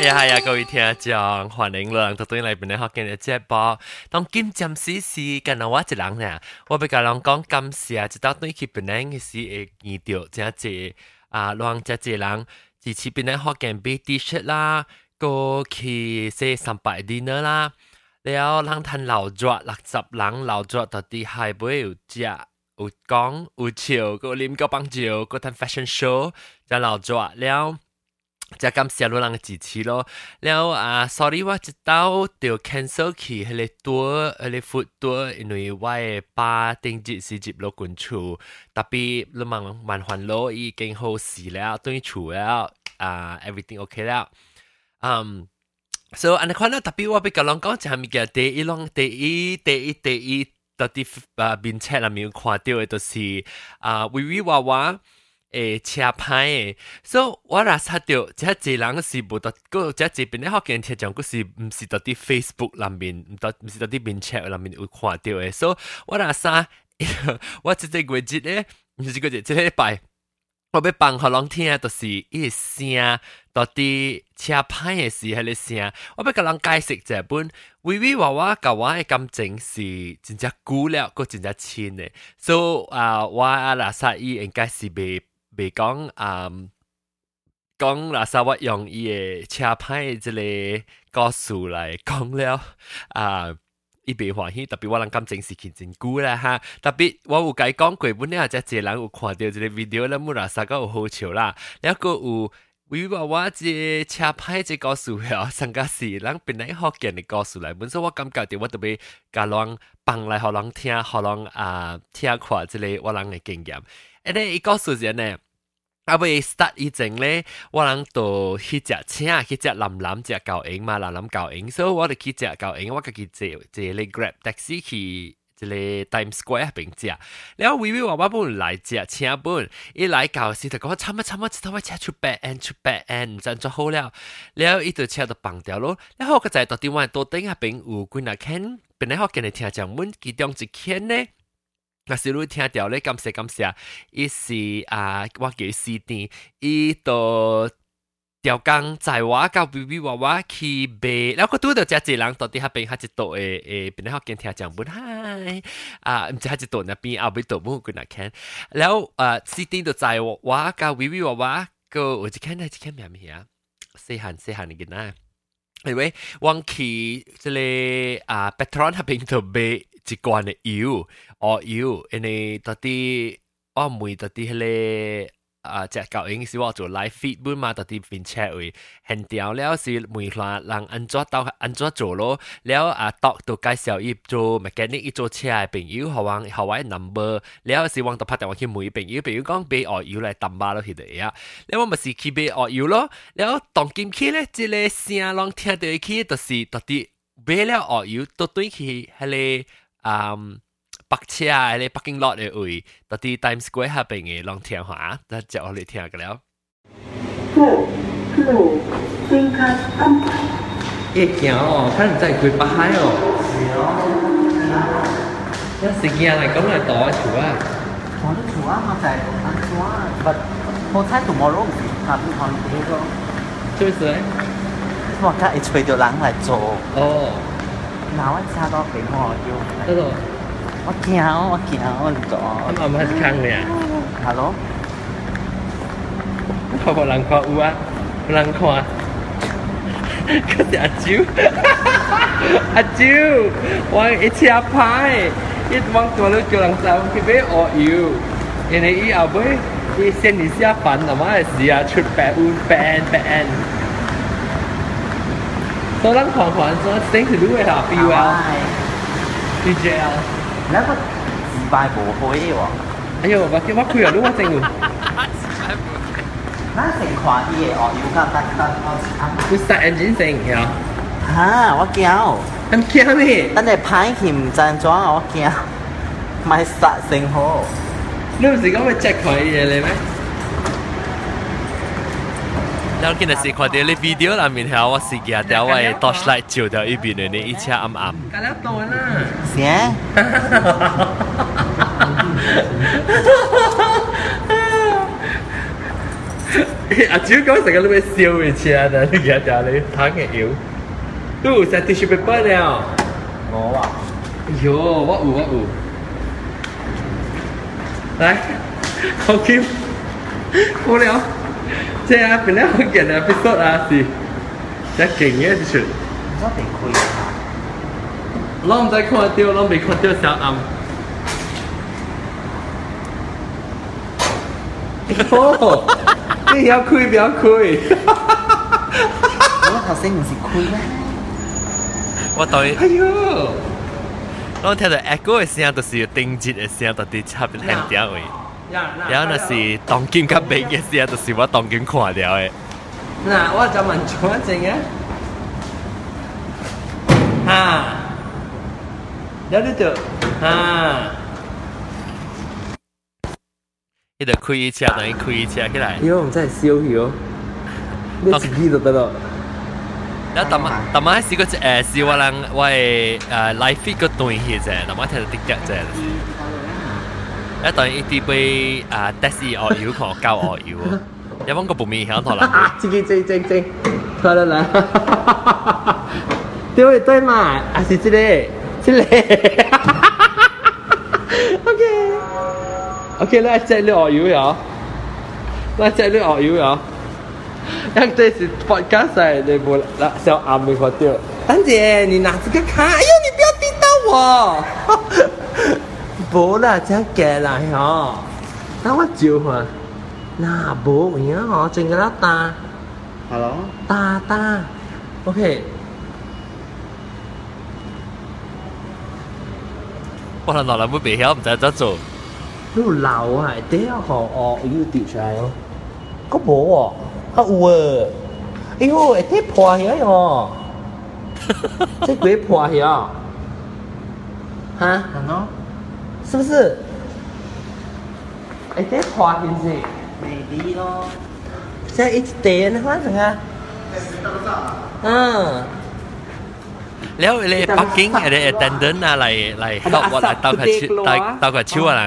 系呀系呀，各位听众，欢迎来到对来边咧学今的直播。当今暂时是跟到我一人咧，我被个人讲感谢，直到对起边咧嘅事会遇到，即系啊，两只只人支持边咧学今日 D 恤啦，过去四三百 D 呢啦，了两摊老桌六十人老桌到底还唔有只？有讲有笑，个啉个棒酒，个摊 fashion show，只老桌了。就咁下罗量嘅支持咯。然后啊，sorry，我者兜掉 cancel 去，系你多系你 foot 多，因为我8定住是接落滚出，特别你望万环路已经好事啦，等于除咗啊 everything ok 啦，嗯，所以我睇到特别我俾个龙江就系咪叫第一龙，第一第一第一，特别把名册啊，咪挂掉嘅，就是啊威威娃娃诶，车牌诶，所以我若杀掉，遮个人是无得，个遮个边咧好见贴上，佫是毋是到伫 Facebook 内面，毋到毋是到伫面 check 内面有看着诶，所以我若杀，我即个月节咧，毋是 个月即礼拜，我要放互人听，著是伊诶声，到伫车牌诶时迄个声，我要甲人解释者本，微微娃娃甲我诶感情是真正久了，佫真正亲诶，所以啊，我阿拉杀伊应该是袂。袂讲啊，讲垃圾我用伊诶车牌之类故事来讲了啊。伊袂欢喜，特别我人感情是真真久啦哈。特别我有甲伊讲过，本来只只人有看到这个 video 啦，木啦啥个有好笑啦。然后有微娃娃这车牌只告诉了，上个是人本来福建的告诉来，本身我感觉着我特别甲人放来互人听，互人啊听看之类我人的经验。哎，伊告诉人呢？阿贝一 start 以前咧，我谂到去只车去只蓝蓝只 lam lam, 练，所以 ja kao 我个佢借借 la grab taxi 去。即个 Times Square 边只，然后微微娃娃本来只车本，一来搞时就讲差唔差唔，只头位车出 bad end 出白 be and, zan zahou le aw, le aw ito cha ta pang deo lor, le aw hau ka chang ken. 那小女听到咧，感谢感谢，伊是啊，我叫四点，伊到条工在我教 B B 娃娃去买，然后佢拄到只一人到底下边，下一度诶诶，边咧学见听讲本嗨啊，唔知下一度那边后边度冇佢那看，然后啊四点就在我我教 B B 娃娃个，我就看到一看咩咩啊，细汉细汉嘅囡。anyway，往去即个啊 Petron 下边度买。 一罐的油，哦油因为到底我每到底迄个啊 o mu i 我做 live feed 本嘛，到底并且为很屌了，是每款人安怎到安怎做咯，了啊，dog 都介绍伊做 mechanic 伊做车的朋友，互往互往 number，了是 o si wong to 朋友，朋友剛俾 waki mu i beng i u beng i u kong be o u ye le tam ba lo he de e. 嗯，北车啊，你北京 lot 嘅位，到啲 Times Square 下边嘅浪听下，得就我哋听嘅了。路路先开安排。一行哦，睇唔真系佢北海哦。系哦。一时间嚟讲嚟躲住啊。躲得住啊，我就系安装啊，but 我猜 tomorrow 唔系下边可能呢个。就是。我睇系随住人嚟做。哦。 嗱，我车多俾我要。嗰度。我惊，我惊，我唔做。咁我唔系坑你啊？Hello。เขาบอกหลังคออ้วหลังคอก็จะอาจิวอาจิววางไอเชียพาย一วางตัวแล้ว叫人走去俾我要人哋以后俾啲先年先一份系嘛系时啊出白乌 ban ban ตัวนั้นของขวัญตัวเซ็งถือด้ 都让款款说 stay to do 啊，B L B J L。那個自敗無悔喎。哎呦，我叫我佢又攞正喎。那成款啲嘢哦，要加得得我知。佢殺人整成嘅。嚇！我驚。咁驚咩？等你拍佢唔正裝，我驚。咪殺成好。你唔是講會 check 佢嘢你咩？แล้วกินสิขอเดี๋ยวในวิดีโอละมีเหรอว่าสิเกียเดี๋ยวไว้ตอชไลท์จิวเดี๋ยวอีบีเนี่ยนี่อีเชียอัมอัมกันแล้วตัวน่ะเสีย 阿蕉讲成个你会笑嘅车啊，你日日你摊嘅腰，都有晒 tissue paper 了。我啊，哎呦，我有我有。来，好 Q，好了， 这啊本来好见嘅 episode 啊是，真劲嘅就是，唔得地开啊！我唔知看到，我未看到小暗。哦，你要开不要开？我头先唔是开咩？我当然。哎呦！我听到 echo 嘅声，就是定节嘅声，到底差别很屌嘅。 然后那是当今甲明嘅声，就是我当今看了嘅。嗱，我就问咗一阵嘅，吓，有呢度吓，呢度开车等于开车起来。如果唔真系烧咗，你自己就得咯。然后当当晚试过诶试我人我系诶 live feed 个段戏啫，当晚睇到啲脚啫。 一袋一滴杯啊，得是鹅油壳教鹅油，有冇个不明响头啦？正正正正，来来来，对对对嘛，啊是这里这里，OK。OK，那这里鹅油呀，那这里鹅油呀，让这是发干晒的不？那小阿妹发掉，丹姐，你拿这个看，哎呦，你不要滴到我。bố là chắc kể lại họ. Tao quá chịu hả? Là bố của nhớ họ trên cái ta. Hello? Ta ta. Ok. Ủa là nó là mới bị hiểu không tại chỗ nó lầu hại tế họ ở yêu tiểu trai không? Có bố à? hả, à ua yêu ơi thế hòa hả hả? Thế quế hòa hả, hả? Nó. 是不是？哎，这花是不是？未啲咯。这一点的话，怎么？嗯，แล้วเลยปักกิ่งอะไร attendant อะไรอะไรเข้าว่าอะไร到佢超到到佢超啊人，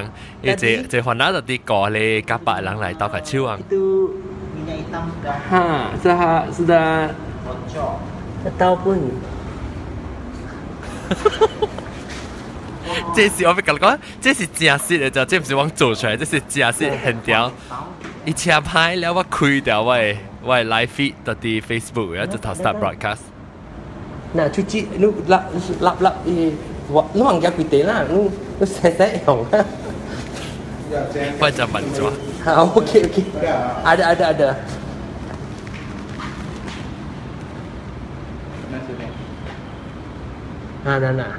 而这这可能就啲过嚟夹白人嚟到佢超啊。 Itu minyak hitam dah 哈，是哈，是的， bocor. 这刀棍。 这是我俾佢讲，这是正式嘅就，这唔是我做出来，这是正式很屌。一车牌了我开掉我嘅我嘅 live feed 到啲 Facebook，然后就头 start broadcast。 Nah, cuci lu lap lap lap eh wa- lu anggap kita lah. Lu lu saya saya yang. 我就问咗， Ha, okey okey. Ada ada ada. Ha, nah nah.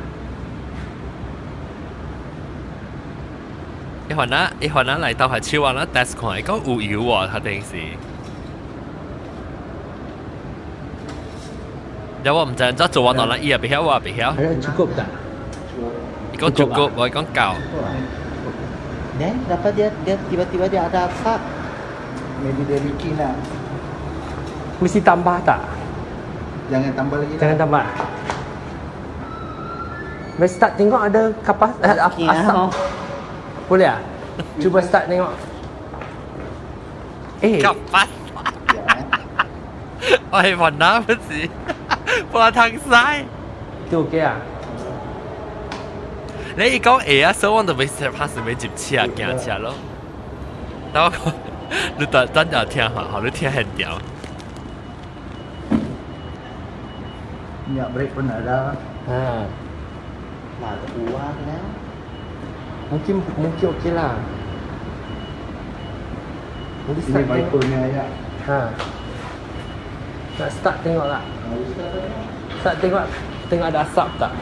一会呢一会呢嚟到系超啊啦，test 看系讲有油喎，佢定是。有我唔知，即做我当啦，伊又别晓，我又别晓。 Ada cukup tak? 讲足够，我讲够。 Dan dapat dia dia tiba-tiba dia ada asap. Maybe dia bikin lah. Mesti tambah tak? Jangan tambah lagi Jangan tambah. Mari start tengok ada kapas eh, ap- Okey, asap. ah. Boleh ah? Cuba start tengok. Eh, กลับปัด 我系云南嗰时，我ทางซ้าย tu okey ah. 你一讲会啊，所以我就未识拍是未接车行车咯。但我讲，你等等就听下，好，你听很屌。 Minyak break pun ada. Ha. Lah, keluar lah. Mungkin mungkin okey lah. Mungkin Ini start tengok. Vipernya ya. Ha. Nak start tengok tak? Start tengok tengok ada asap tak?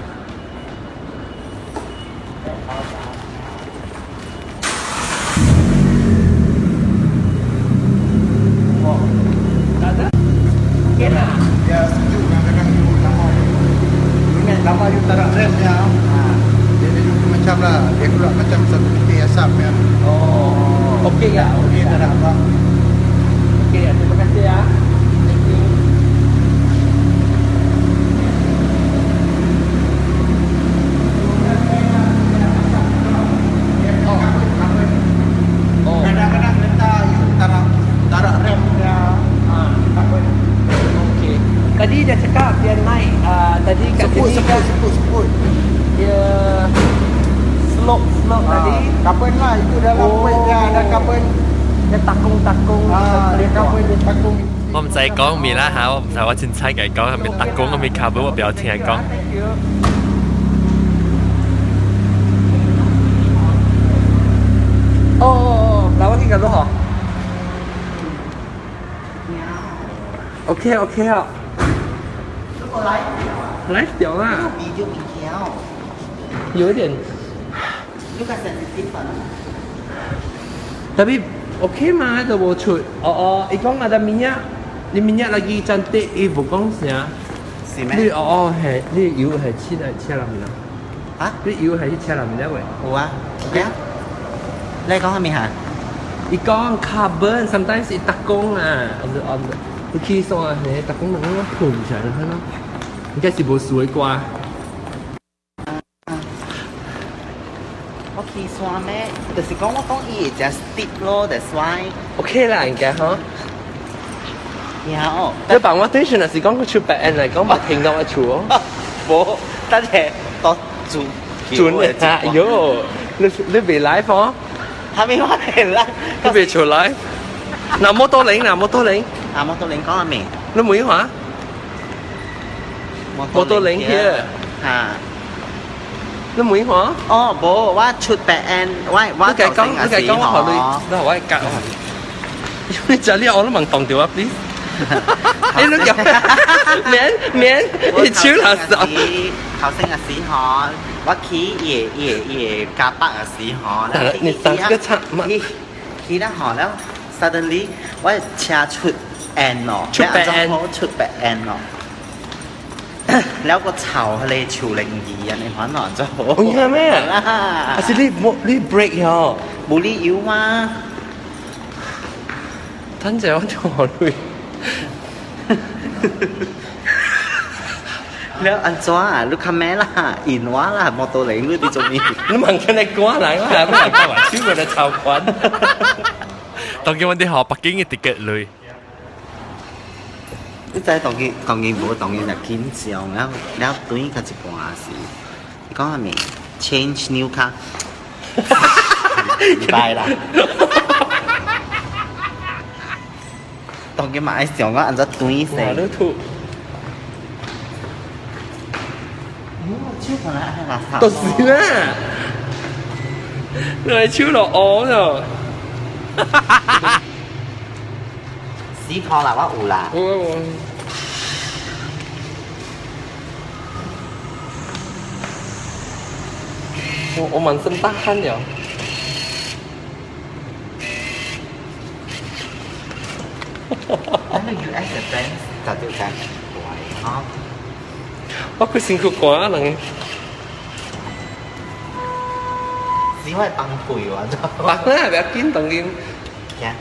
pula macam satu titik asam yang kan. oh, oh, oh okey ya okey. tak nak apa. 讲面啦吓，我唔使我真猜嘅讲，系咪特工，系咪卡本，我比较听人讲。 Thank you. Oh, oh, oh, lawa kita tu ha. OK OK 啊，来屌啦，有一点， tapi OK 嘛，都冇出。哦哦，你讲ada minyak， 你 minyak lagi cantik, eh bukan sih 是 你哦哦系，你油系黐喺车入面啊？啊？你油系喺车入面咧喂？好啊。OK 啊。你讲系咪吓？伊讲 carbon sometimes 伊特工啊，on the on the 你起送啊，你特工能够盘起来睇咯，应该是冇水啩？我起山咩？就是讲我讲伊会食 stick 咯，that's why。 OK 啦，应该嗬。 然后，你帮我对象是讲佢出白人嚟讲，冇听到我出哦。冇，等下多做准嘅啊！哟，你你未来嗬？还没话嚟啦。你未出来？嗱，摩多领，嗱摩多领，啊，摩托领讲下未？你每话摩多领 here，吓。你每话？哦，冇，我出白 N，我我你计讲，你计讲我学你，你学我系教我。你就呢，我都问当掉啊，please。 你都有免免，你超垃圾。头先嘅时候，我企夜夜夜加北嘅时候，你三个叉乜企企得好แล้ว suddenly 我车出 N 咯，出白 N 出白 N 咯。แล้วก็เฉาทะเลชูเล็งยีอันนี้หัวหนอนจะโห 哦，你睇咩？啦啊，是你冇你 break 咗。 บุรีอิวมา 等阵我同学去。 แล้วอันจ้าลูกค้าแม่ล่ะอินว่าล่ะมอเตอร์เหลงด้วยที่จะมี 你问佢哋讲嚟，我系咩嚟讲话超过你臭滚。当叫我哋学北京嘅 ticket 类， นี่ใจตรงนี้ตรงนี้บ่ตรงนี้น่ะกินเสียวแล้วแล้วตัวนี้ก็จะกว่าสิก็มี change new ค่ะตายละตรงนี้มาไอ้เสียวก็อันจะตัวนี้เสีย 我都吐。ชื่อคนละให้ราคา 到时啦，你系超落我就。 สีคอ tao cái mãi xỉu ngã ăn rất túi xe quả đứa thụ. Tôi xíu à người chứ nó ố rồi. Xí thò là quá ủ là. Ủa mình sinh tắc hết nhở? I know you ask the friends ta tự rằng why not? Ủa, cái xin khúc quá là nghe. Chỉ phải bằng tuổi quá thôi Bằng là bé kín tầng yên Dạ.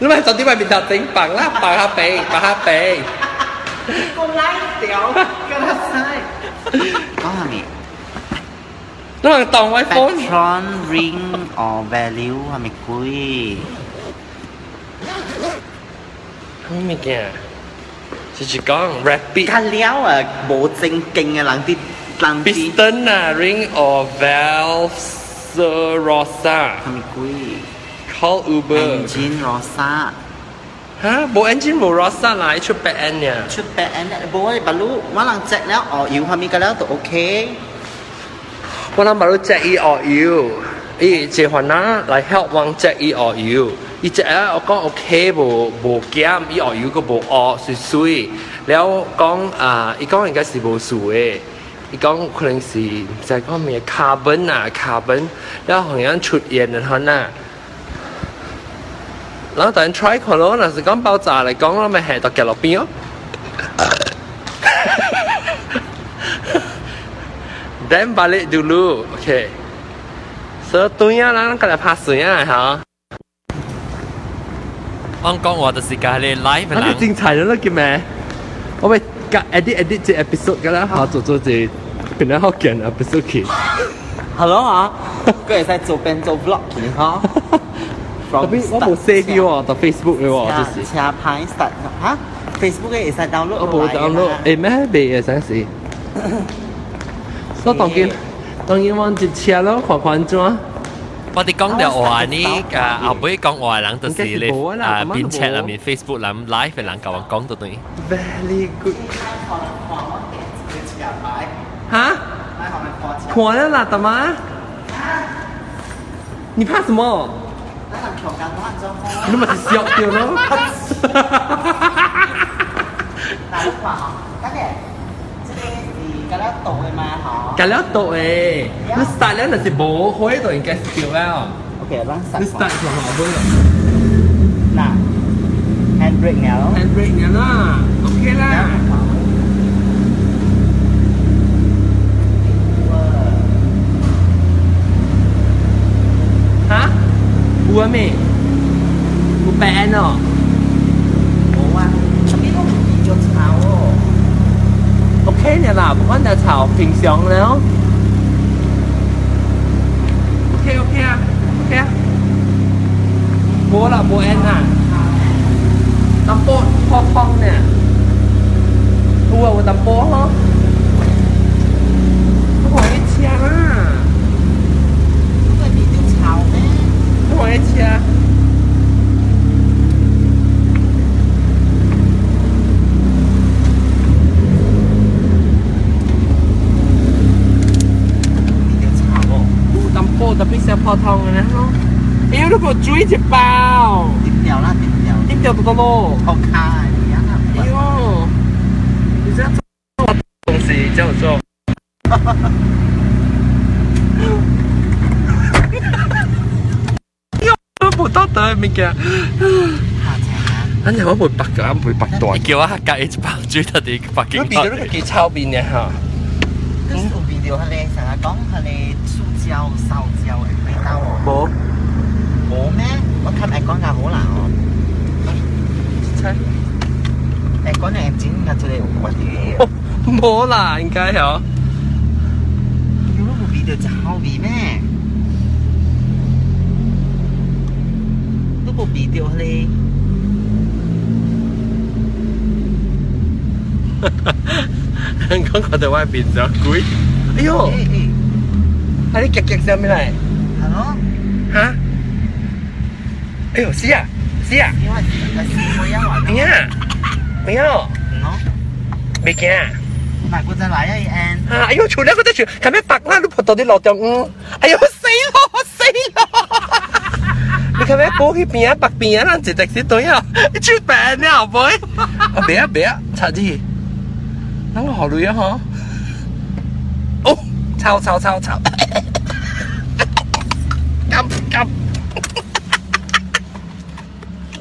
Lúc này tao tí mày bị thật tính bằng là bằng hạ bì, bằng hạ bì con lái tiểu, cái đó sai. Có hả mẹ? Nó là tòng iPhone Patron ring or value hả mẹ quý? 贵？咩嘅？直接讲 rapid。加料啊，冇正经嘅冷啲冷啲 Piston 啊，ring or valve Rosa 系咪贵 call Uber ？Engine Rosa 吓冇 engine 冇 Rosa 来出 back end 呀？ ชุดแปะแอนเนี่ยบอกว่าบรรลุว่าหลังแจ็คแล้วอ๋ออยู่系咪กันแล้วตัวโอเค 我谂把到 check 伊学要， 伊，这款呐来 Help 王杰伊学油，伊只啊我讲 OK 无无假，伊学油个无恶水水。然后讲啊，伊讲应该是无水诶，伊讲可能是在讲咩碳本呐，碳本，然后衡阳出烟的他呐。然后突然 try colour 呐，是讲爆炸来讲，我咪吓到掉落边哦。哈哈哈，哈哈，哈哈。等 balik dulu，OK。So 对啊，咱今日拍水啊，吓。我讲我就是家咧 live 嘅啊，你人，精彩咗啦，叫咩？我咪隔 edit edit 只 episode 噶啦，吓做做只变咗好劲 episode 去。 Hello 啊，佢系喺做边做 vlog 嘅嗬 特别我冇 save 喎，到 Facebook 嘅喎，就是。车牌 start 吓 Facebook 嘅会使 download 我冇 download，诶咩未嘅阵时，所以当然 當然往接車咯，看看怎。我哋講到話呢，誒後尾講話人就是你誒邊 chat 入面 Facebook 諗 live 嘅人教我講到對。Very good。哈？看了啦，大媽。你怕什麼？你笑掉 Calottoe ấy Nó sai lẽ là gì? Bố Huế rồi cái kiểu nào? Ok, răng sạch Nó sai của họ bố Nà Handbrake nè đó Handbrake nè đó Ok là dạ. Hả? Ua mẹ Ua bè nó 日南安就巢平常了。OK OK 啊，OK 啊，无啦无安啊，淡薄破风呢，有啊有淡薄吼。煮一只包。点掉啦，点掉。点掉多个啵？好看，一样的。哎呦，你这样做东西叫做。冇得得咩嘅，反正我会拔噶，会拔断。叫我隔一包煮得啲拔几多？你变咗个超变嘅哈。嗯，变掉系咧，成日讲系咧塑胶、烧焦嘅味道。冇。冇咩？我睇诶讲价好难哦。诶讲诶剪嘅出嚟好啲。冇啦，应该有。如果冇变掉就后面咩？都冇变掉佢哋。香港我哋外边就贵。哎呦，诶诶，喺啲夹夹上面嚟系咯，吓？ 哎呦，是啊，是啊，因为系试过一环咩啊？没有，咯。未见啊？唔系嗰阵嚟啊，N。啊！哎呦，全两个都全，咁样白啦，都扑到啲落咗嗯，哎呦死咯死咯！你咁样过去边啊白边啊，直直先对啊，你出病呢后辈？啊别啊别啊，查啲，等我考虑啊嗬。哦，抄抄抄抄，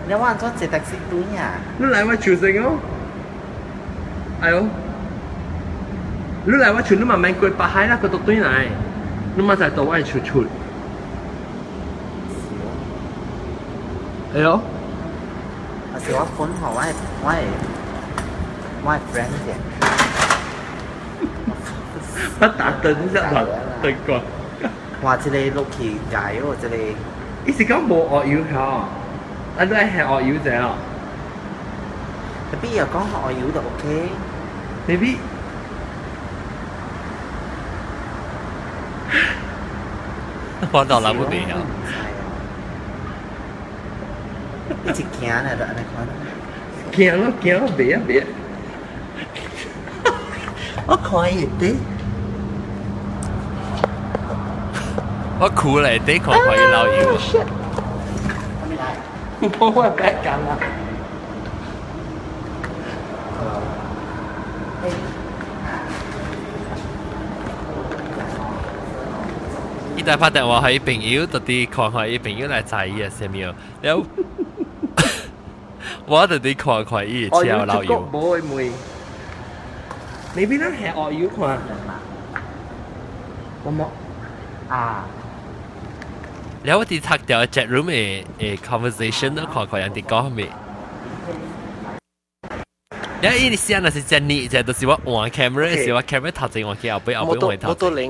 我揿我。哎呦死了！啊，这边要出 N 呐，这真正真正 N 了嘛？安怎啊？你妈在家叫人嚟整小李咯？你妈在家叫人嚟小李啦？你话咗只特色短呀？你嚟我朝圣咯？系咯？你嚟我朝你慢慢过八海啦，佢读对嚟，你妈就系到我出出。系咯？有时我款学我系我系我系 friend 嘅。不打顿一轮对过。话这里六期解喎，这里伊是讲无学要考， 啊你系学要者啊特别又讲学外语就 OK。 ？maybe 我到谂唔掂啊！一直行嚟就安尼看。惊咯惊咯，别啊别！我可以的。我酷嚟啲狂可以捞要。 冇乜劈緊啊！伊大拍電話係朋友，特地看看伊朋友來載伊嘅什麼，了我特地看看伊嘅車老友。冇會妹，你邊度係外語看？我冇啊。 แล้วว่าที่ทักเดียว chat room เอเอ conversation 都看看人哋讲咩？แล้วอีนี่เสียน่ะ是真นี่就就是ว่า换 camera 是ว่า camera 头前换去后背后冇多背换头冇。多零。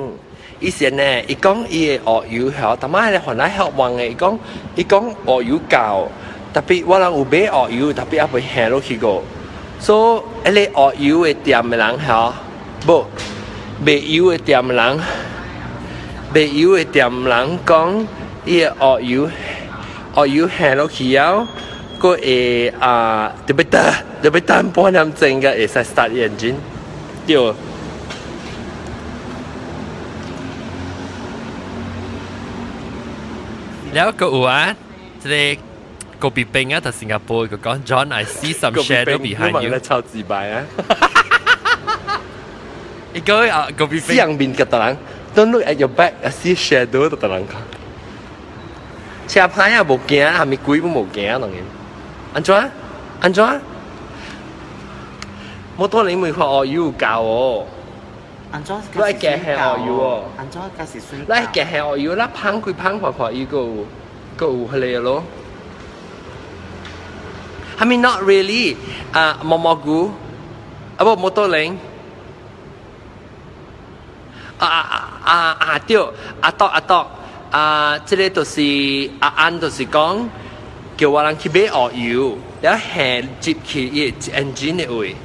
以前呢，伊讲伊嘅鳄鱼系，但系咧可能系玩嘅，伊讲伊讲鳄鱼教，特别我人有买鳄鱼，特别也未行落去过。所以，一个鳄鱼嘅店嘅人系，不，卖油嘅店嘅人，卖油嘅店嘅人讲， 伊嘅鳄鱼，鳄鱼行落去后，个会啊，特别得特别单半点钟嘅会使 start engine，对。แล้วก็有啊，即系个别兵啊，喺新加坡佢讲 John I see some shadow behind you。超自白啊！伊讲啊，个别兵私人面嘅特人，Don't look at your back, I see shadow 特人讲。 车牌啊冇惊，系咪鬼都冇惊当然。安怎？安怎？冇多你咪看鳄鱼教我，安怎？你系惊系鳄鱼喎安怎？假是水你系惊系鳄鱼啦，烹佢烹看看伊个有个有迄个咯。I mean not really 啊，毛毛菇啊不冇多零。啊啊啊啊对，阿多阿多啊， 即个就是啊安，就是讲叫我人去買鱷油，然后下接去伊 engine 嘅位。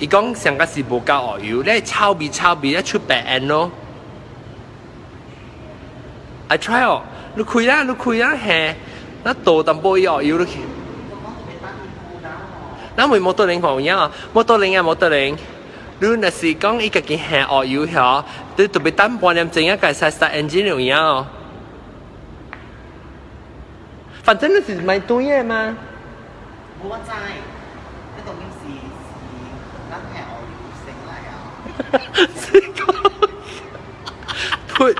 伊讲上個是無夠鱷油，你炒味炒味，一出白烟咯。I try 哦，你开啦，你开啦，下，那多淡薄鱷油落去。那咪摩托零朋友啊，摩托零啊，摩托零。 你若是讲伊家己下鳄油遐，你特别等半点钟啊，介使 start engine 有影哦。反正你是买对嘅嘛。我知，呢度已是是咱系我要升嚟啊！ Put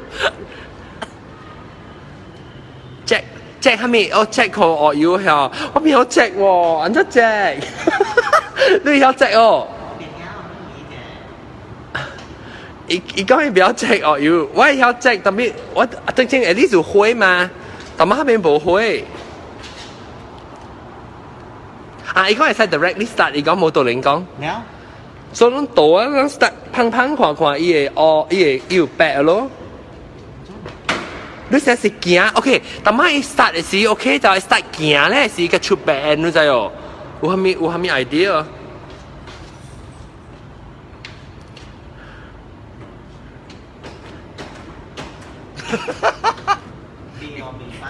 Jack Jack 系咪？我 Jack 个鳄油遐，我边有 Jack 喎，安怎 Jack？你有 Jack 哦？ 伊伊講伊不要 Jack 鱷油，我有 Jack，特別我正正 at least 有灰嘛，但係下面冇灰。啊！伊講係使 directly start，伊講冇道理講。了，所以咱倒啊，咱 start 砰砰看看伊個哦，伊個伊有白咯。你先是行，OK，但係伊 start 嘅時，OK 就係 start 行咧，是個出白，你知哦？有蝦米有蝦米 idea？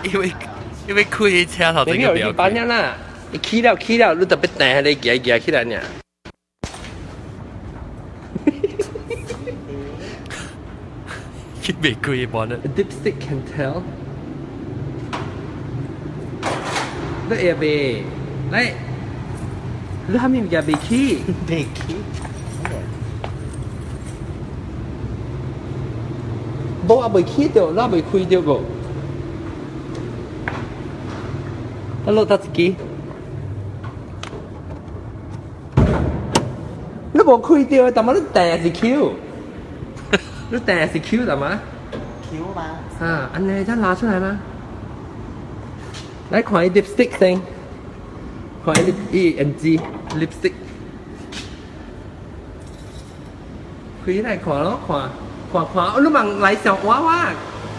因为因为开车头前你有去嘅表班人啦，你起了起了，你特别等下你行行起来呢。佢未开帮啊！ A dipstick can tell。你嘢呗，嚟，你虾米嘅未起？地基， 冇啊，未起掉，那未开掉个。Hello，达自己。你冇开掉，但系你订是 Q，你订是 Q 系嘛？ Q 嘛，啊，安尼真拿出来吗？来看伊 lipstick 先，看伊 lip 伊 N G lipstick，开来看咯，看 ขวาขวาลูกมังไหลเสียวว้าว่า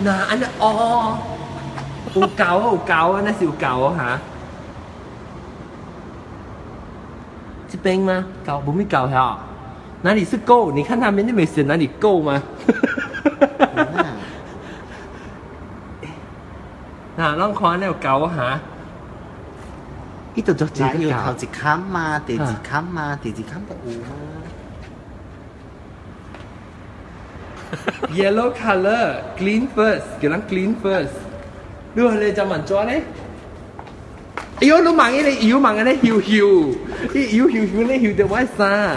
หนาอันอ๋อูเกาอูเกาน่าสิอูเกาฮะจะเป็นมาเก่าบุ้มไม่เก่าเหรอนั่นดิซึโก้นี่ขั้นทำเป็นที่ไม่เสียนั่นดิโก้านาองคอแนวเกาฮะอีตัวจอกจีก็เกาจิกข้ามมาเตจิกข้ามมาเตจิกข้ามตะอูมา yellow color, clean first. Kiểu lắng clean first. Đưa lên cho mình cho đấy yếu lúc mà cái này yếu mà cái này hiu hiu. Cái yếu, hiu hiu này hiu từ quá xa.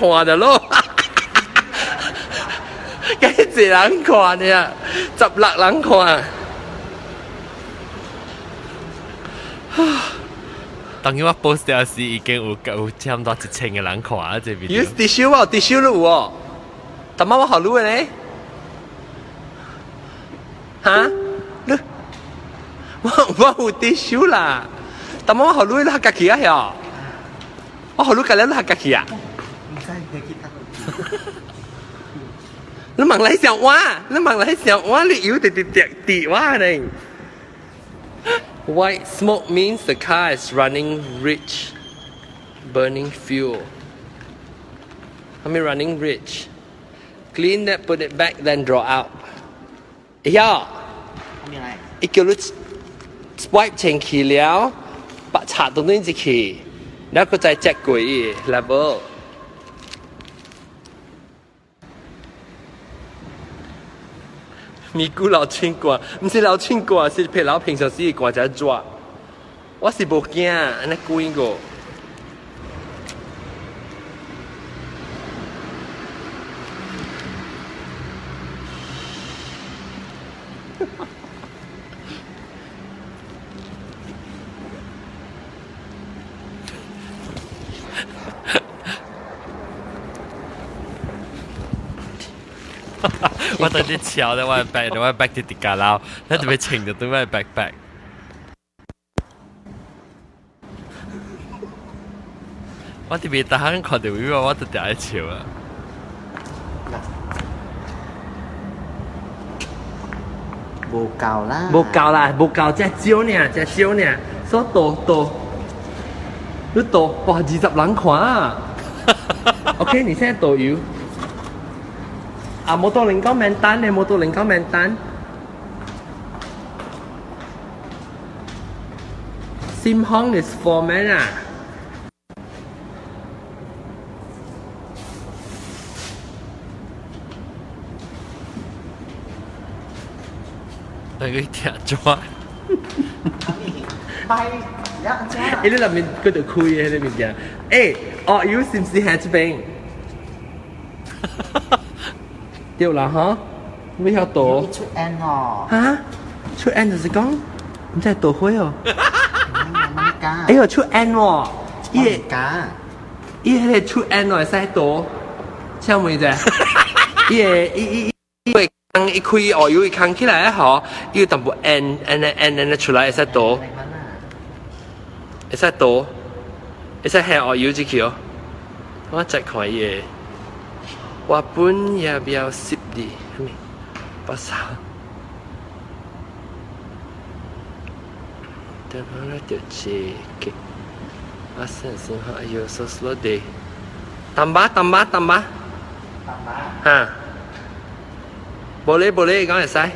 Khoa được luôn cái gì lắng khoan nè chập lặng lắng khoa à? 等於我 post 嗰時已經有有差唔多一千個人看啊！這邊。有 T 恤喎，T 恤都有哦。但媽我好錄咧。哈？你我我有 T 恤啦，但媽我好錄啦，家己啊呀！我好錄緊啦，家己啊。你忙嚟想我，你忙嚟想我，你有滴滴滴滴我呢？White smoke means the car is running rich, burning fuel. I mean, running rich. Clean that, put it back, then draw out. Yeah. 一叫你 swipe 前去了，把插到你一去，然后再接轨 level。咪古老村官，不是老村官，是陪老平常时的官在抓。我是不惊，那鬼个。個。我等啲橋咧，我係 back，我係 back 啲跌架撈，你就俾情就對我係 back back。我特別大肯看到 view，我就掉一潮啊！冇夠啦，冇夠啦，冇夠，只少呢，只少呢，所以多多，你多哇二十人看啊！OK，你現在多油。À, 啊，冇到靈光命單，你冇到靈光命單。Sim Hong is for men 啊。Tại cái thẻ cho Bay Dạ cha Ê, là mình cứ tự khui hay là mình kìa Ê, are you Sim Si Hatch Bang? 掉啦哈，没晓多。出 N 哦。哈？出 N 就是讲，你在躲会哦。哎呦，出 N 哦，一个一个出 N 哦，塞多，像妹子，一个一一一会坑一开哦，又一坑起来哈，又等不 N N N N 出来塞多，塞多，塞黑哦，又几条，我再看一。walaupun ya biar sip di. Kami pasal. Dan mana tu cik? Asan sinha ayo so slow day. Tambah tambah tambah. Tambah. Ha. Boleh boleh kau sai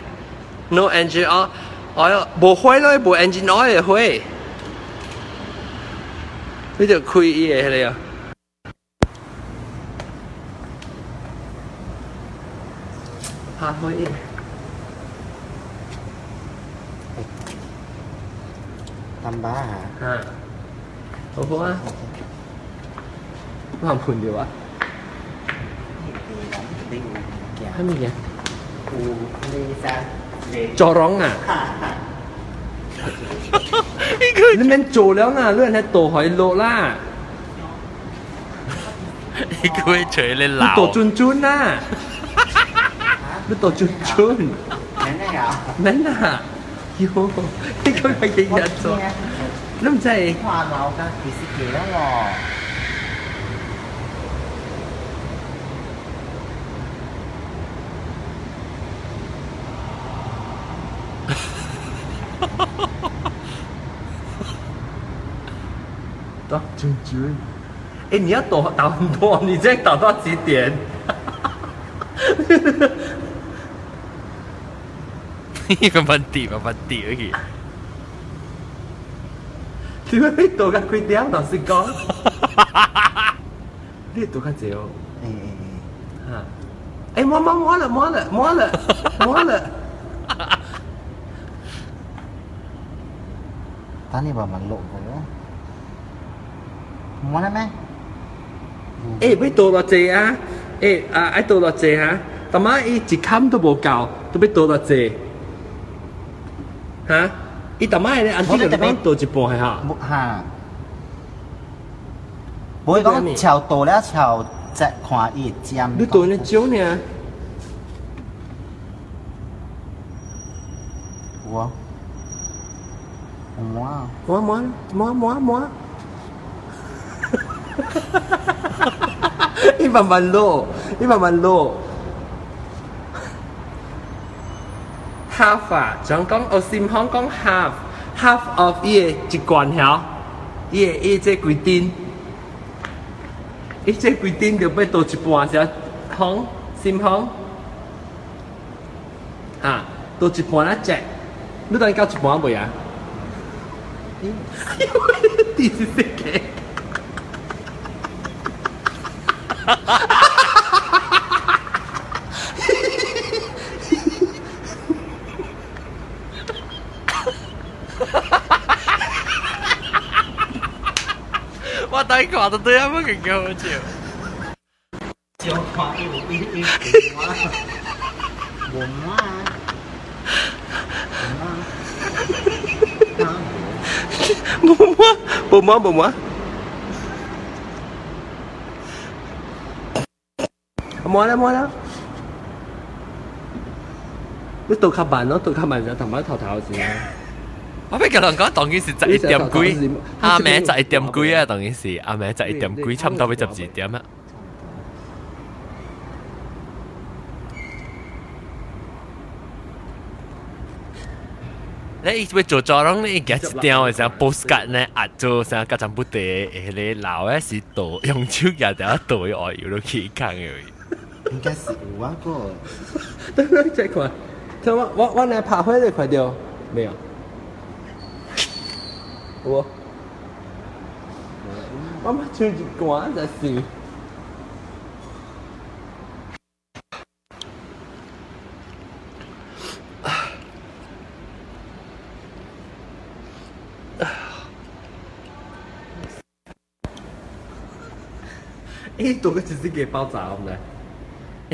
no engine oil. Oil 不会咯，部 engine oil 会，你就开伊个迄个啊。าเขาเองตำบ้าฮะอ่าเพราะว่าว่าผุนดีวะถ้ามีเนี่ยจอร้องอะนี่คือนี่มัโจแล้วน่ะเลื่อนให้โตหอยโลล่านี่คุอเฉยเล่หล่าโตจุนจุนน่ะ 루터 춘춘 맨나야 맨나 요 이거 얘기했어 남자애 화나오가 비슷해요 Đó, chừng chừng Ê, 你要抖导很多，你这样导到几点？几点？呢个问题个问题而已。点解你渡紧几点？老实讲，你渡紧几哦？ เออเออ 啊！哎，摸摸摸了，摸了，摸了，摸了。 ตอนนี้บอกมันหลงไปแล้วมัวได้ไหม 哎，要倒落济啊！哎啊，爱倒落济哈！ 大妈伊一坎都无够，都要倒到这。 哈？伊大妈咧，安啲就讲倒一半系哈。哈，唔会讲朝到了朝只看伊尖。你倒呢少呢？我，我，摸摸摸摸摸。伊慢慢落， half 啊，像讲我先讲讲 half，half of 伊个一罐条，伊个伊这规定，伊这规定就要倒一半先行，先行。啊，倒一半啊只，你当交一半未啊？第四个。我 等看到对啊，乜劲好笑。就看伊有伊伊我，我妈，我妈，冇摸，冇摸，冇摸。摸啦摸啦，你倒卡慢咯，倒卡慢就同埋头头先。 我俾个人讲，当然是十一点几，阿妹十一点几啊，当然是阿妹十一点几，差唔多要十二点啊。你要做作郎，你夹一条嘅时候 postcard 呢，压做成个阵不地，诶你闹嘅是倒用手夹条倒嘅外摇都起坑嘅。应该是有啊个。等等再看，看我我我来拍回来快掉，没有。 Ủa Má má chưa gì quá ra xì Ê, tụi cái chỉ cái bao giờ không này?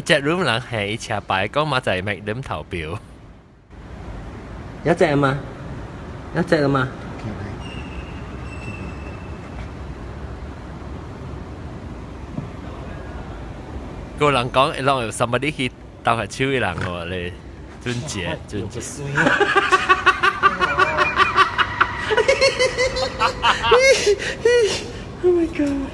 Chat room lặng hè ít chà bài có mà dạy mấy đếm thảo biểu. Nhất chạy mà. Nhất chạy mà. 个人讲，一浪有 somebody 去斗下手嘅人喎，你尊姐尊姐。Oh my god！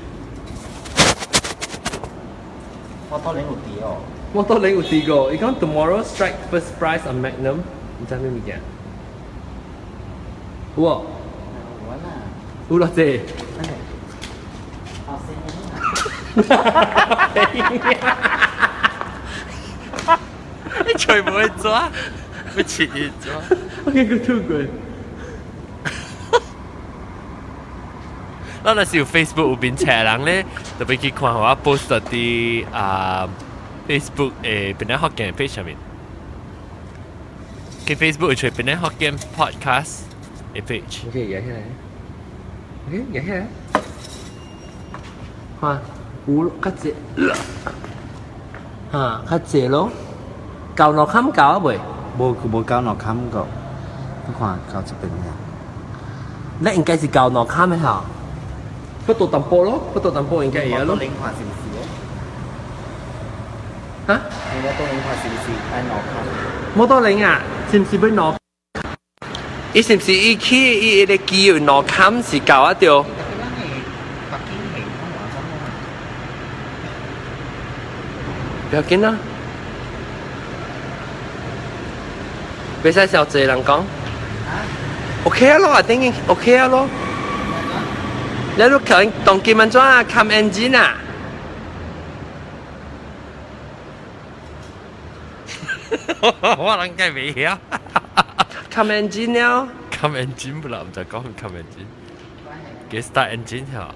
我多领有啲哦。我多领有啲个，伊讲 tomorrow strike first prize on Magnum，你知咩物件？有喎，我啦，有落啫。 好声你全部去抓，要切去抓。我见佢吐过。咱若是有 Facebook 有边斜人咧，特别去看我 post 啲啊 Facebook 诶边啲福建 page 上面。佢 Facebook 会出边啲福建 podcast 嘅 page。 OK，扬起来。OK，扬起来。吓， 有较济。吓，较济咯。旧落冚旧啊未？无无交落冚个，你看交这边嘅。那应该是旧落冚嘅吓。不到淡薄咯，不到淡薄应该会咯。领看是唔是？吓？你个多领看是唔是？爱落冚。冇多领啊？是唔是要落？伊是唔是伊去伊个机会落冚是旧啊条？ 不要紧啦。袂使少济人讲。OK 啊咯，啊等于 OK 啊咯。你都可能当金门怎啊？Come engine 啊？我諗梗係未曉。Come engine 了。Come engine 不啦，唔就講 come engine。幾 start engine 嚇？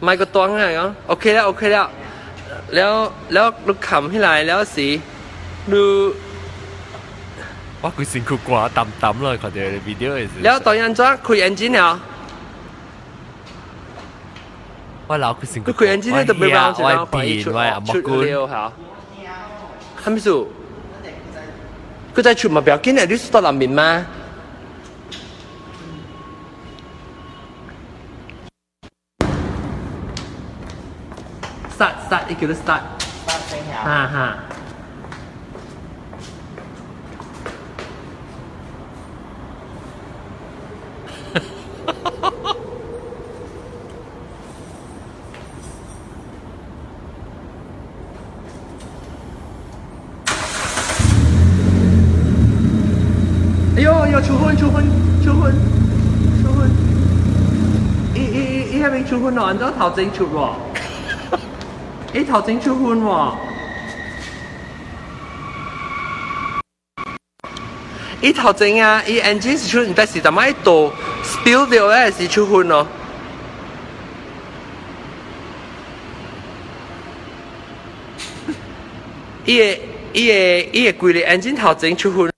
買個檔係咁，OK 啦，OK 啦。Okay แล้วแล้วลูกขำให้หลายแล้วสิดูว่าคุยสิง辛苦กว่าต่ำเลยขอเดี๋ยววิดีโอแล้วตอนยันจ้าคุยเอนจินเหรอว่าเราคุยสิงที่คุยเอนจินได้แต่ไม่เราจะเราไปชุดชุดเร็วค่ะคำพิสู้น์ก็จะชุดมาเปล่ากินเนี่ยดิสตอลามินไหม start start ý kiểu start start sang hả ha ha Ayo, ayo, chú hôn, chú hôn, chú hôn, chú hôn. Ý, ý, ý, ý, ý, chú hôn nó, nó thảo dinh chú rồi. 伊頭前出婚喎。伊頭前啊，伊 engine 是出，但是點解度 spill 掉咧是出婚咯？伊個伊個伊個規個 engine 頭前出婚。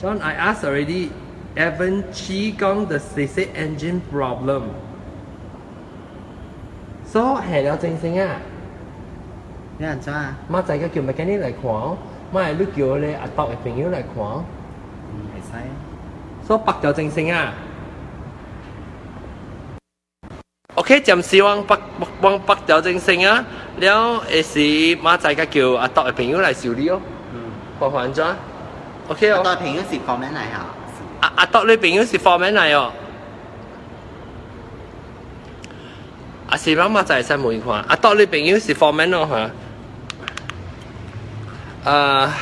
John, I asked already. Evan Chi Gong the CC engine problem. So 系了正声啊！你人做啊？妈仔嘅叫 mechanic 嚟看，妈系都叫你阿伯嘅朋友嚟看。唔系使。 So 白就正声啊！OK，暂时往北往北就正声啊！了，诶是妈仔嘅叫阿伯嘅朋友嚟修理哦。嗯。还还咗？OK 哦。代平嗰时讲咩嚟吓？阿阿伯你朋友是 foreman 嚟哦。 阿是妈妈仔使问看，阿伯你朋友是 foreman 咯吓。啊，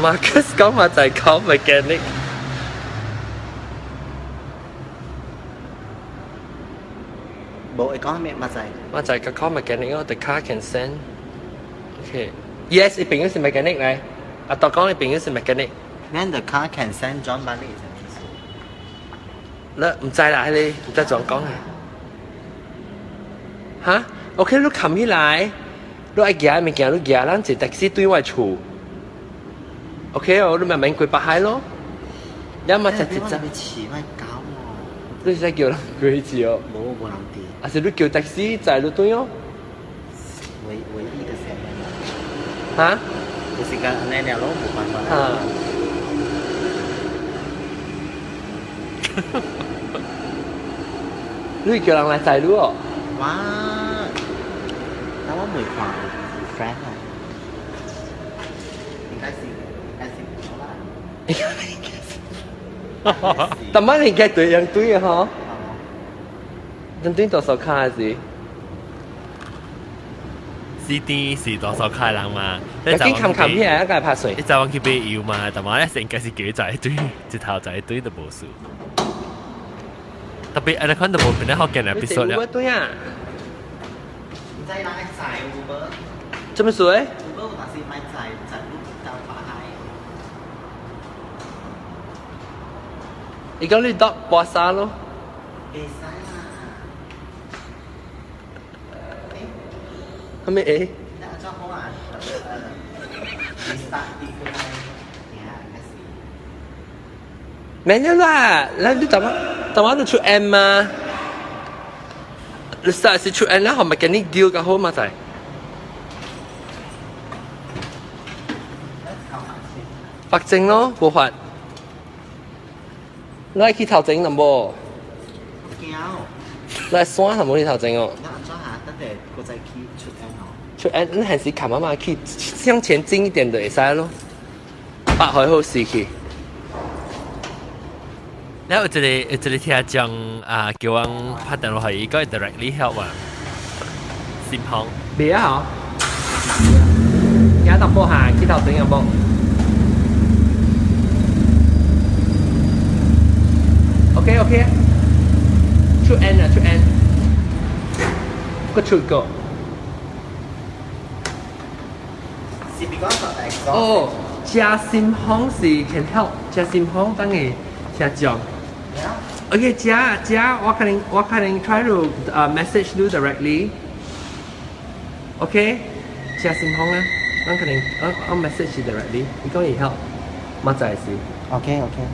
Marcus 讲话就系讲 mechanic。冇，你讲咩乜仔？我就系个 call mechanic 咯，the car can send。OK。Yes，你朋友是 mechanic 嚟。阿伯讲你朋友是 mechanic。 Then the car can send John Bali 系咩事？ 咧唔制啦，你唔得再講啊！嚇，OK，你冚起來，你愛行物件，你行，咱坐 taxi 對外厝。OK 哦，你慢慢過北海咯。有乜就直接，你遲咪搞喎？你使叫人過去哦。冇冇人啲，還是你叫 taxi 載你對哦？唯唯一嘅成日，嚇就是個你哋攞冇辦法。嚇。你叫人来载你哦？哇！但我没看有 friend 啊，应该是应该是冇啦。但乜你嘅对人对嘅嗬？哦人对多少卡是？ CD 是多少开人嘛？有啲冚冚起来，一个系拍水你。就往佢俾摇嘛，但系咧成件事几仔堆，直头仔堆都冇数。特别你看到冇片咧，学嘅 episode 你了。对啊？唔知拿一仔 Uber，做乜水？ Uber 但是买仔仔都到巴海。你讲你得播沙咯？会使啦。系咪诶？你按照好啊？你杀啲佢系呀，应该是。 咩嘢啦？你你怎么怎么都出 M 嘛？你实是出 M 啦，系咪跟你 deal 嘅好嘛？就系白证咯，冇法。你系去头整咁噃？惊，你系山系冇去头整哦？你按照下得嘅国际机出 N 哦。出 M 你系是冚啊嘛？去向前进一点就会使咯。白海好时期。 然后有一个有一个听讲啊，叫我拍电话去，伊个 directly help 啊，先行。未啊嗬？而家特波下去头整有冇？OK OK，出 N 啊出 N，个出个。是 because of the exhaust。哦，加心行是 can help，加心行等于听讲。 Okay, Jia, Jia, what can I, what can I try to uh, message you directly? Okay, Jia Xin Hong, uh, what can I, I'll, I'll message you directly. You can you help? Much I see. Okay, okay.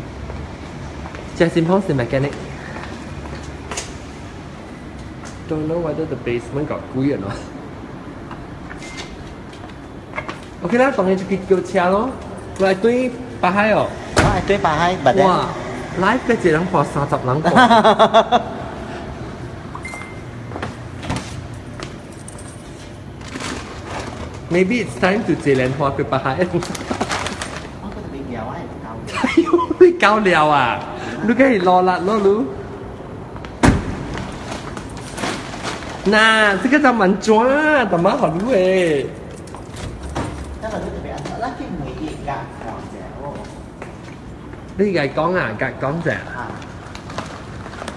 Jia Xin Hong is the mechanic. Don't know whether the basement got gooey or not. Okay, lah, tong ni kita kau cia lo. Lai tui pahai oh. Lai tui pahai, but then. Wow ，live 嘅一人破三十人破。Maybe it's time to 借莲花去巴海。我觉得你有系够。哎呦，你搞了啊！你可以攞啦，攞噜。嗱，这个就蛮抓，但蛮好噜诶。 你而家讲啊，格讲者，啊，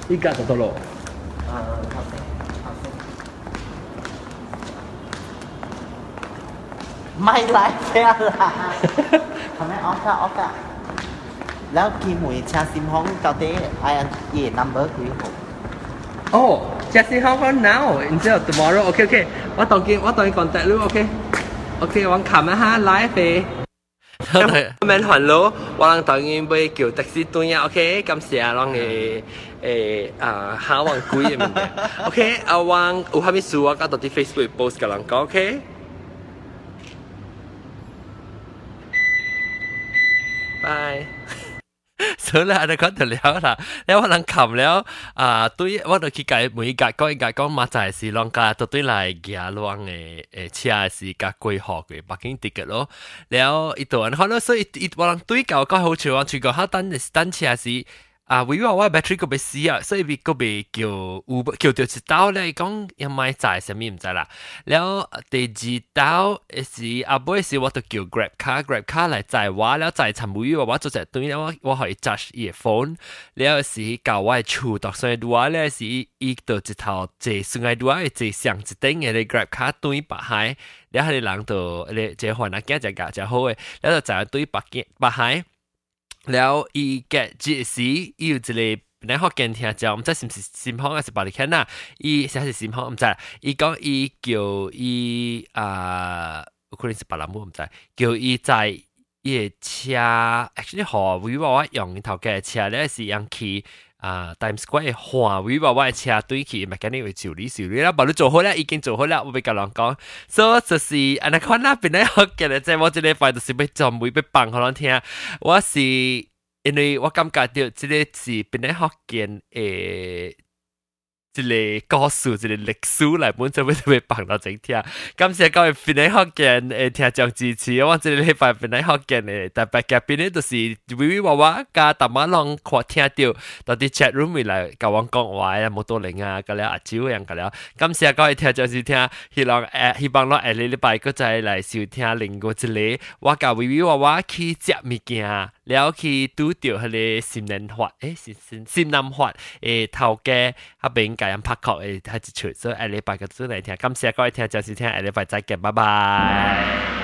依家就到咯。诶，头先，头先。ไม่ไลฟ์แค่ละทำไมออกกะออกกะแล้วกี่หมวยชาซิมห้องเกาเต้ไออันเย่นัมเบอร์คือหก Oh, just how about now instead of tomorrow? Okay, okay. 我当见我当你 contact 你，OK。OK，我琴日哈 live 嘅。咁样还咯，我能当然会叫的士对啊，OK，感谢啊，让你诶啊下网贵嘅问题，OK，啊网有 mình hoàn lỗ và lần tới em bây kiểu taxi tôi nha. Ok cảm ơn lòng này ê à há vàng quý ok à vàng u hami suwa cả tới facebook post cả lòng có ok? Bye. 想咧，我哋講條料啦，你可能冚了啊，對，我哋去解每解講一解講嘛，就係是啷個都對嚟嘅啷嘅誒車是架貴學嘅，北京地嘅咯。然後一度，然後咧，所以一我哋對教講好似話，除咗佢單單車是。啊，為我我 battery 個被死啊，所以咪個被叫有叫到一刀咧，講要買債什麼唔知啦。然後第二刀是阿妹是我都叫 grab 卡 grab 卡嚟載我，然後載陳梅我我做只對，然後我可以 charge 伊個 phone，然後是搞我嘅厝度上度啊，然後是伊到一頭坐上嚟度啊，坐上一頂嘅 grab 卡對白海，然後你人到你即係換阿家只架只好嘅，然後就載對白白海。 แล้วอีแกจีสีอีอยู่จะเลยในห้องแกนที่อาจารย์ผมจะสิมสิมห้องอาจจะบริแค่น่ะอีเสียสิสิมห้องผมจะอีก้องอีเกี่ยวอีอ่าคุณสิบลามุผมจะเกี่ยวอีใจอีเชีย actually หอวิวว่าอย่างเท่าแกเชียแล้วสิยังคี 啊，Times Square 换位话我嘅车对去 mechanic 会修理修理啦，把你做好啦，已经做好啦，我俾甲人讲，所以就是安尼看那边咧学嘅咧，即系我这礼拜就是要做每要放互人听，我是因为我感觉到这个是边咧学嘅诶。 一个故事，一个历史嚟本就要特别放到整听。感谢各位边啲学见诶听众支持，我这个礼拜边啲学见诶特别嘅边啲就是微微娃娃加大马浪看听到，到啲 chat room 嚟嚟教我讲话啊，冇多零啊，咁样阿蕉样咁样。感谢各位听众收听，希望诶希望我下个礼拜个再嚟收听另外一个我教微微娃娃去食物件。 了去拄着迄个新南发，诶、新新新南发诶，头家阿边甲人拍壳诶，他一出，所以下礼拜个准来听，感谢各位听，暂时听下礼拜再见，拜拜。